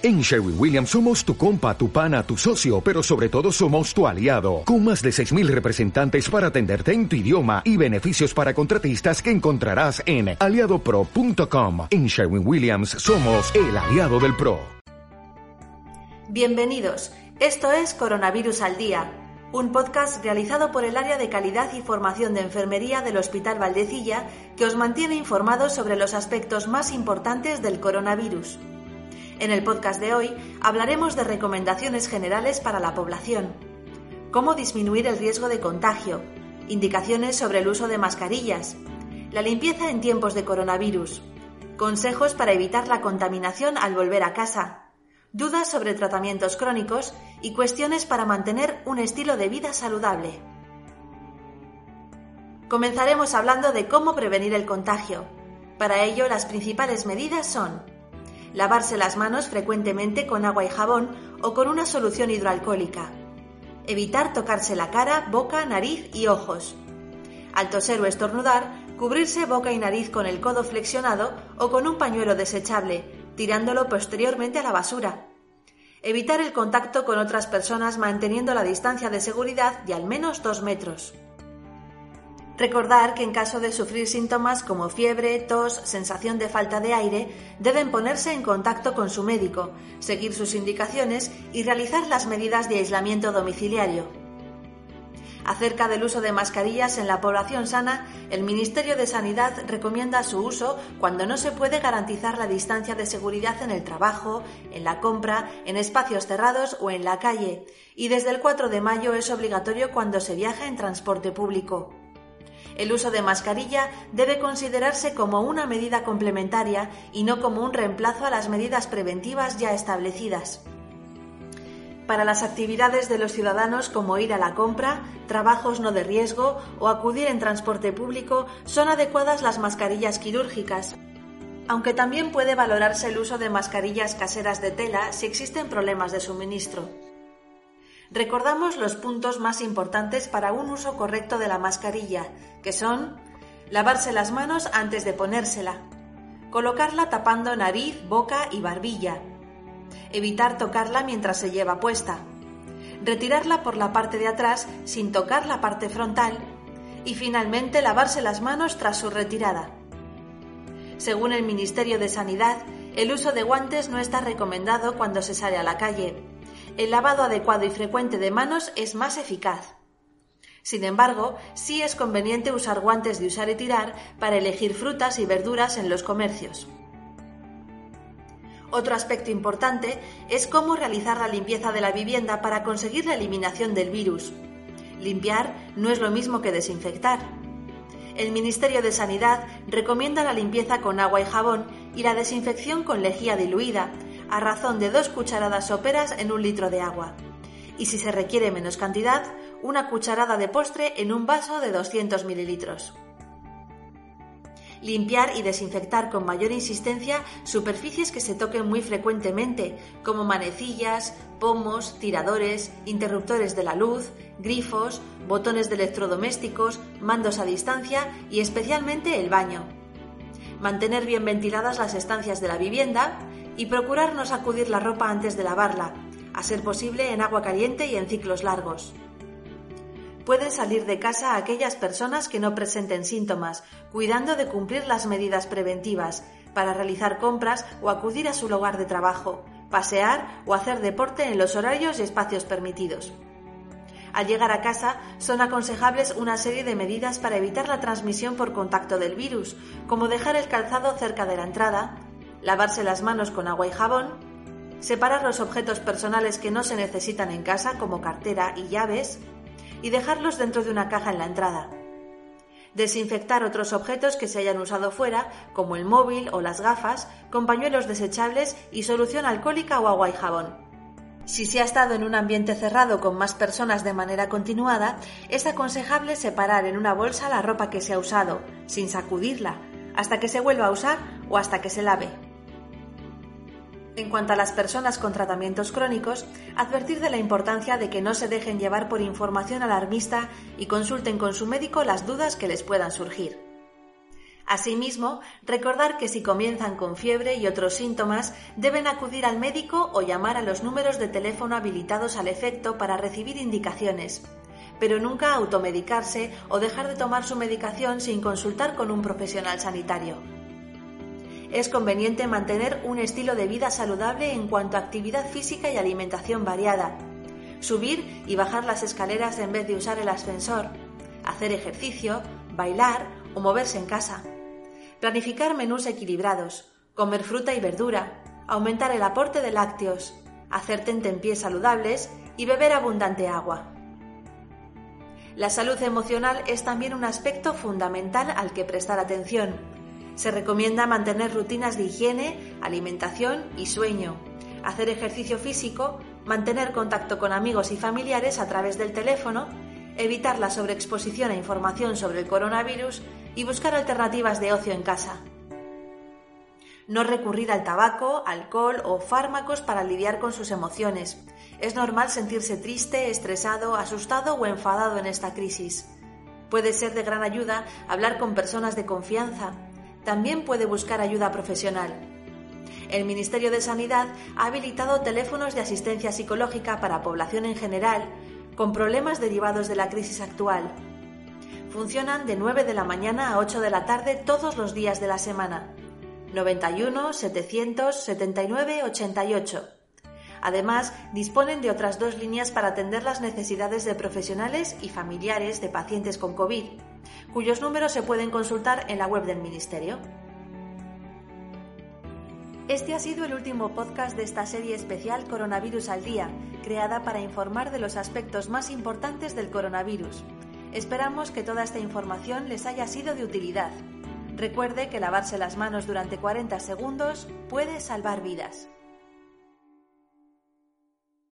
En Sherwin Williams somos tu compa, tu pana, tu socio, pero sobre todo somos tu aliado, con más de 6.000 representantes para atenderte en tu idioma y beneficios para contratistas que encontrarás en aliadopro.com. En Sherwin Williams somos el aliado del PRO. Bienvenidos, esto es Coronavirus al Día, un podcast realizado por el área de calidad y formación de enfermería del Hospital Valdecilla que os mantiene informados sobre los aspectos más importantes del coronavirus. En el podcast de hoy hablaremos de recomendaciones generales para la población, cómo disminuir el riesgo de contagio, indicaciones sobre el uso de mascarillas, la limpieza en tiempos de coronavirus, consejos para evitar la contaminación al volver a casa, dudas sobre tratamientos crónicos y cuestiones para mantener un estilo de vida saludable. Comenzaremos hablando de cómo prevenir el contagio. Para ello, las principales medidas son lavarse las manos frecuentemente con agua y jabón o con una solución hidroalcohólica, evitar tocarse la cara, boca, nariz y ojos. Al toser o estornudar, cubrirse boca y nariz con el codo flexionado o con un pañuelo desechable, tirándolo posteriormente a la basura. Evitar el contacto con otras personas manteniendo la distancia de seguridad de al menos dos metros. Recordar que en caso de sufrir síntomas como fiebre, tos, sensación de falta de aire, deben ponerse en contacto con su médico, seguir sus indicaciones y realizar las medidas de aislamiento domiciliario. Acerca del uso de mascarillas en la población sana, el Ministerio de Sanidad recomienda su uso cuando no se puede garantizar la distancia de seguridad en el trabajo, en la compra, en espacios cerrados o en la calle, y desde el 4 de mayo es obligatorio cuando se viaja en transporte público. El uso de mascarilla debe considerarse como una medida complementaria y no como un reemplazo a las medidas preventivas ya establecidas. Para las actividades de los ciudadanos como ir a la compra, trabajos no de riesgo o acudir en transporte público son adecuadas las mascarillas quirúrgicas, aunque también puede valorarse el uso de mascarillas caseras de tela si existen problemas de suministro. Recordamos los puntos más importantes para un uso correcto de la mascarilla, que son lavarse las manos antes de ponérsela, colocarla tapando nariz, boca y barbilla, evitar tocarla mientras se lleva puesta, retirarla por la parte de atrás sin tocar la parte frontal y finalmente lavarse las manos tras su retirada. Según el Ministerio de Sanidad, el uso de guantes no está recomendado cuando se sale a la calle, el lavado adecuado y frecuente de manos es más eficaz. Sin embargo, sí es conveniente usar guantes de usar y tirar para elegir frutas y verduras en los comercios. Otro aspecto importante es cómo realizar la limpieza de la vivienda para conseguir la eliminación del virus. Limpiar no es lo mismo que desinfectar. El Ministerio de Sanidad recomienda la limpieza con agua y jabón y la desinfección con lejía diluida, a razón de dos cucharadas soperas en un litro de agua. Y si se requiere menos cantidad, una cucharada de postre en un vaso de 200 mililitros. Limpiar y desinfectar con mayor insistencia superficies que se toquen muy frecuentemente, como manecillas, pomos, tiradores, interruptores de la luz, grifos, botones de electrodomésticos, mandos a distancia y especialmente el baño. Mantener bien ventiladas las estancias de la vivienda, y procurar no sacudir la ropa antes de lavarla, a ser posible en agua caliente y en ciclos largos. Pueden salir de casa aquellas personas que no presenten síntomas, cuidando de cumplir las medidas preventivas, para realizar compras o acudir a su lugar de trabajo, pasear o hacer deporte en los horarios y espacios permitidos. Al llegar a casa son aconsejables una serie de medidas para evitar la transmisión por contacto del virus, como dejar el calzado cerca de la entrada, lavarse las manos con agua y jabón, separar los objetos personales que no se necesitan en casa como cartera y llaves y dejarlos dentro de una caja en la entrada. Desinfectar otros objetos que se hayan usado fuera, como el móvil o las gafas, con pañuelos desechables y solución alcohólica o agua y jabón. Si se ha estado en un ambiente cerrado con más personas de manera continuada, es aconsejable separar en una bolsa la ropa que se ha usado, sin sacudirla, hasta que se vuelva a usar o hasta que se lave. En cuanto a las personas con tratamientos crónicos, advertir de la importancia de que no se dejen llevar por información alarmista y consulten con su médico las dudas que les puedan surgir. Asimismo, recordar que si comienzan con fiebre y otros síntomas, deben acudir al médico o llamar a los números de teléfono habilitados al efecto para recibir indicaciones, pero nunca automedicarse o dejar de tomar su medicación sin consultar con un profesional sanitario. Es conveniente mantener un estilo de vida saludable en cuanto a actividad física y alimentación variada, subir y bajar las escaleras en vez de usar el ascensor, hacer ejercicio, bailar o moverse en casa planificar menús equilibrados, comer fruta y verdura, aumentar el aporte de lácteos, hacer tentempiés saludables y beber abundante agua. La salud emocional es también un aspecto fundamental al que prestar atención. Se recomienda mantener rutinas de higiene, alimentación y sueño, hacer ejercicio físico, mantener contacto con amigos y familiares a través del teléfono, evitar la sobreexposición a información sobre el coronavirus y buscar alternativas de ocio en casa. No recurrir al tabaco, alcohol o fármacos para lidiar con sus emociones. Es normal sentirse triste, estresado, asustado o enfadado en esta crisis. Puede ser de gran ayuda hablar con personas de confianza. También puede buscar ayuda profesional. El Ministerio de Sanidad ha habilitado teléfonos de asistencia psicológica para población en general con problemas derivados de la crisis actual Funcionan de 9 de la mañana a 8 de la tarde todos los días de la semana. 91 779 88. Además, disponen de otras dos líneas para atender las necesidades de profesionales y familiares de pacientes con COVID, cuyos números se pueden consultar en la web del Ministerio. Este ha sido el último podcast de esta serie especial Coronavirus al Día, creada para informar de los aspectos más importantes del coronavirus. Esperamos que toda esta información les haya sido de utilidad. Recuerde que lavarse las manos durante 40 segundos puede salvar vidas.